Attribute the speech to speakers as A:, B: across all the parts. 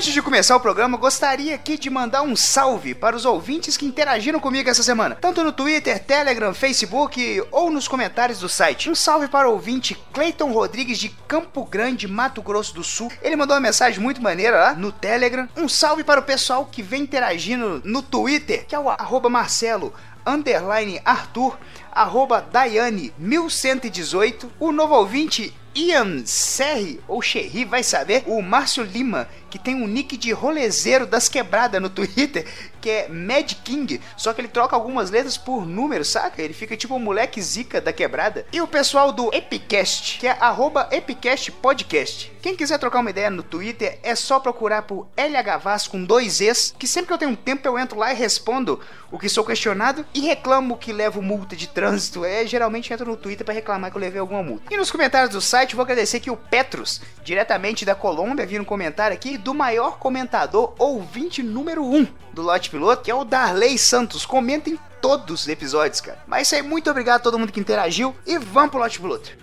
A: Antes de começar o programa, gostaria aqui de mandar um salve para os ouvintes que interagiram comigo essa semana, tanto no Twitter, Telegram, Facebook ou nos comentários do site. Um salve para o ouvinte Cleiton Rodrigues de Campo Grande, Mato Grosso do Sul. Ele mandou uma mensagem muito maneira lá no Telegram. Um salve para o pessoal que vem interagindo no Twitter, que é o arroba Marcelo underline Arthur, arroba Daiane 1118, o novo ouvinte Ian Serri, ou Cherry, vai saber, o Márcio Lima, que tem um nick de rolezeiro das quebradas no Twitter, que é Mad King, só que ele troca algumas letras por números, saca? Ele fica tipo um moleque zica da quebrada. E o pessoal do Epicast, que é arroba Epicast Podcast. Quem quiser trocar uma ideia no Twitter, é só procurar por LHVAS com dois Es, que sempre que eu tenho um tempo eu entro lá e respondo o que sou questionado e reclamo que levo multa de trânsito. É, geralmente entro no Twitter para reclamar que eu levei alguma multa. E nos comentários do site, vou agradecer que o Petrus, diretamente da Colômbia, viu um comentário aqui do maior comentador ouvinte número 1 um do Lote Piloto, que é o Darley Santos. Comenta em todos os episódios, cara. Mas isso aí, muito obrigado a todo mundo que interagiu e vamos pro Lote Piloto.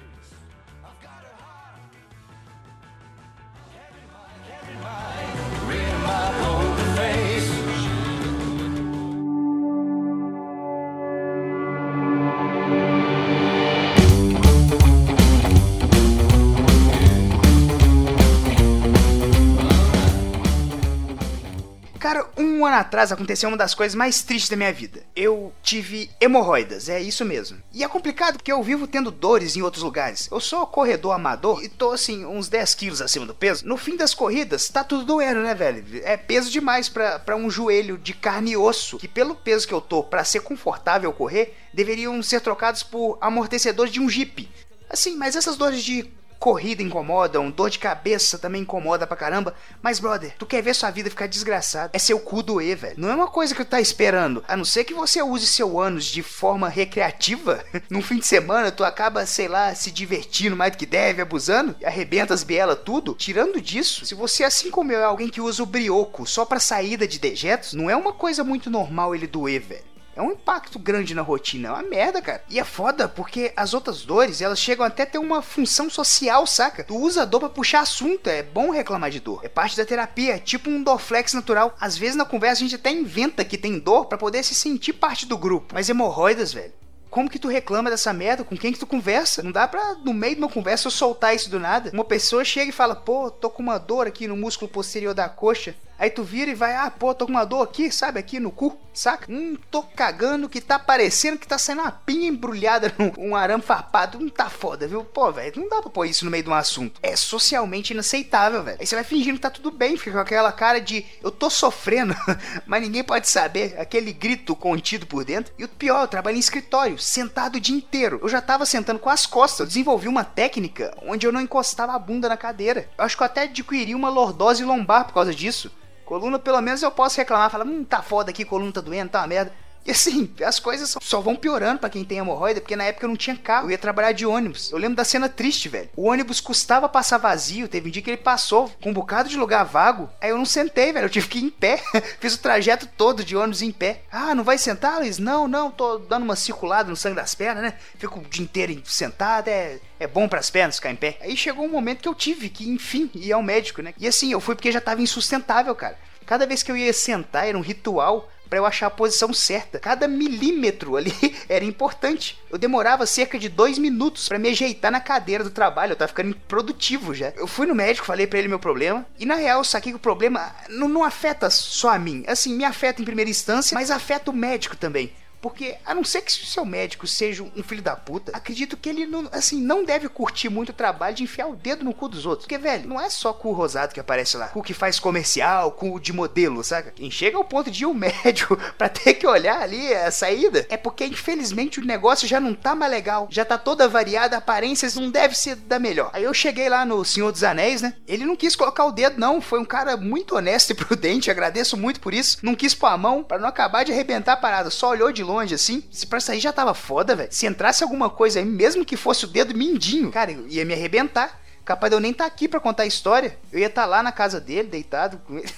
A: Cara, um ano atrás aconteceu uma das coisas mais tristes da minha vida. Eu tive hemorroidas, é isso mesmo. E é complicado porque eu vivo tendo dores em outros lugares. Eu sou corredor amador e tô assim, uns 10 quilos acima do peso. No fim das corridas, tá tudo doendo, né, velho? É peso demais para um joelho de carne e osso. Que pelo peso que eu tô, para ser confortável correr, deveriam ser trocados por amortecedores de um Jeep. Assim, mas essas dores de corrida incomodam, dor de cabeça também incomoda pra caramba. Mas, brother, tu quer ver sua vida ficar desgraçada? É seu cu doer, velho. Não é uma coisa que tu tá esperando. A não ser que você use seu ânus de forma recreativa. Num fim de semana, tu acaba, sei lá, se divertindo mais do que deve, abusando, arrebenta as bielas tudo. Tirando disso, se você, assim como eu, é alguém que usa o brioco só pra saída de dejetos, não é uma coisa muito normal ele doer, velho. É um impacto grande na rotina, é uma merda, cara. E é foda porque as outras dores, elas chegam até a ter uma função social, saca? Tu usa a dor pra puxar assunto, é bom reclamar de dor. É parte da terapia, é tipo um Dorflex natural. Às vezes na conversa a gente até inventa que tem dor para poder se sentir parte do grupo. Mas hemorroidas, velho. Como que tu reclama dessa merda? Com quem que tu conversa? Não dá pra, no meio de uma conversa, eu soltar isso do nada. Uma pessoa chega e fala, pô, tô com uma dor aqui no músculo posterior da coxa. Aí tu vira e vai, ah, pô, tô com uma dor aqui, sabe, aqui no cu, saca? Hum, tô cagando que tá parecendo que tá saindo uma pinha embrulhada num um arame farpado. Não tá foda, viu? Pô, velho, não dá pra pôr isso no meio de um assunto. É socialmente inaceitável, velho. Aí você vai fingindo que tá tudo bem, fica com aquela cara de eu tô sofrendo, mas ninguém pode saber. Aquele grito contido por dentro. E o pior, eu trabalho em escritório, sentado o dia inteiro. Eu já tava sentando com as costas. Eu desenvolvi uma técnica onde eu não encostava a bunda na cadeira. Eu acho que eu até adquiri uma lordose lombar por causa disso. Coluna, pelo menos eu posso reclamar, falar, hum, tá foda aqui, coluna tá doendo, tá uma merda. E assim, as coisas só vão piorando para quem tem hemorroida, porque na época eu não tinha carro, eu ia trabalhar de ônibus. Eu lembro da cena triste, velho. O ônibus custava passar vazio, teve um dia que ele passou com um bocado de lugar vago. Aí eu não sentei, velho, eu tive que ir em pé. Fiz o trajeto todo de ônibus em pé. Ah, não vai sentar, Luiz? Não, não, tô dando uma circulada no sangue das pernas, né? Fico o dia inteiro sentado, é, é bom para as pernas ficar em pé. Aí chegou um momento que eu tive que, enfim, ir ao médico, né? E assim, eu fui porque já tava insustentável, cara. Cada vez que eu ia sentar era um ritual para eu achar a posição certa. Cada milímetro ali era importante. Eu demorava cerca de dois minutos para me ajeitar na cadeira do trabalho. Eu tava ficando improdutivo já. Eu fui no médico, falei para ele meu problema. E na real, saquei que o problema não, não afeta só a mim. Assim, me afeta em primeira instância, mas afeta o médico também. Porque, a não ser que o seu médico seja um filho da puta, acredito que ele não, assim, não deve curtir muito o trabalho de enfiar o dedo no cu dos outros. Porque, velho, não é só cu rosado que aparece lá. Cu que faz comercial, cu de modelo, saca? Quem chega ao ponto de ir ao médico pra ter que olhar ali a saída é porque, infelizmente, o negócio já não tá mais legal. Já tá toda variada, aparências não deve ser da melhor. Aí eu cheguei lá no Senhor dos Anéis, né? Ele não quis colocar o dedo, não. Foi um cara muito honesto e prudente, agradeço muito por isso. Não quis pôr a mão para não acabar de arrebentar a parada. Só olhou de longe longe assim. Se pra sair já tava foda, velho. Se entrasse alguma coisa aí, mesmo que fosse o dedo mindinho, cara, ia me arrebentar. Capaz de eu nem estar tá aqui para contar a história. Eu ia estar tá lá na casa dele, deitado com ele.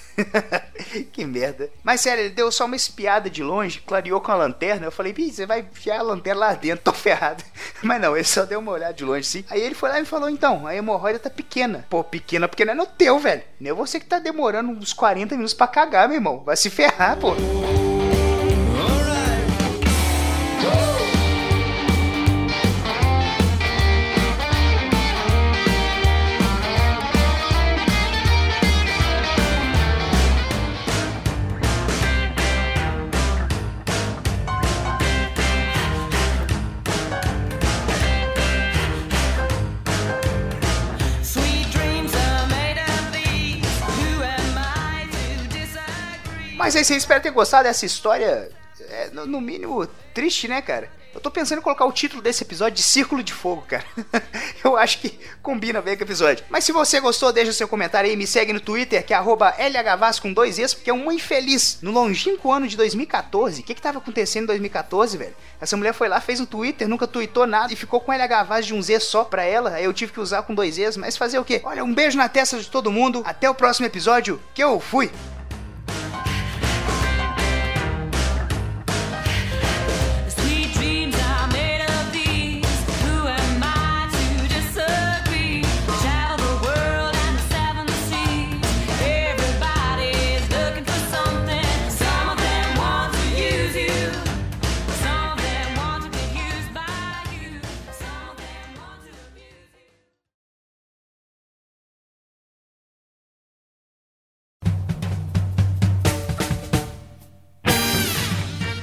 A: que merda. Mas sério, ele deu só uma espiada de longe, clareou com a lanterna. Eu falei, você vai enfiar a lanterna lá dentro, tô ferrado. Mas não, ele só deu uma olhada de longe sim. Aí ele foi lá e me falou: então, a hemorroida tá pequena. Pô, pequena porque não é no teu, velho. Nem você que tá demorando uns 40 minutos para cagar, meu irmão. Vai se ferrar, pô. Mas aí você espera ter gostado dessa história, é, no, mínimo, triste, né, cara? Eu tô pensando em colocar o título desse episódio de Círculo de Fogo, cara. eu acho que combina bem com o episódio. Mas se você gostou, deixa seu comentário aí, me segue no Twitter, que é LHVAS com dois Es, porque é um infeliz. No longínquo ano de 2014, o que que tava acontecendo em 2014, velho? Essa mulher foi lá, fez um Twitter, nunca tweetou nada e ficou com LHVAS de um Z só pra ela. Aí eu tive que usar com dois Es, mas fazer o quê? Olha, um beijo na testa de todo mundo. Até o próximo episódio, que eu fui!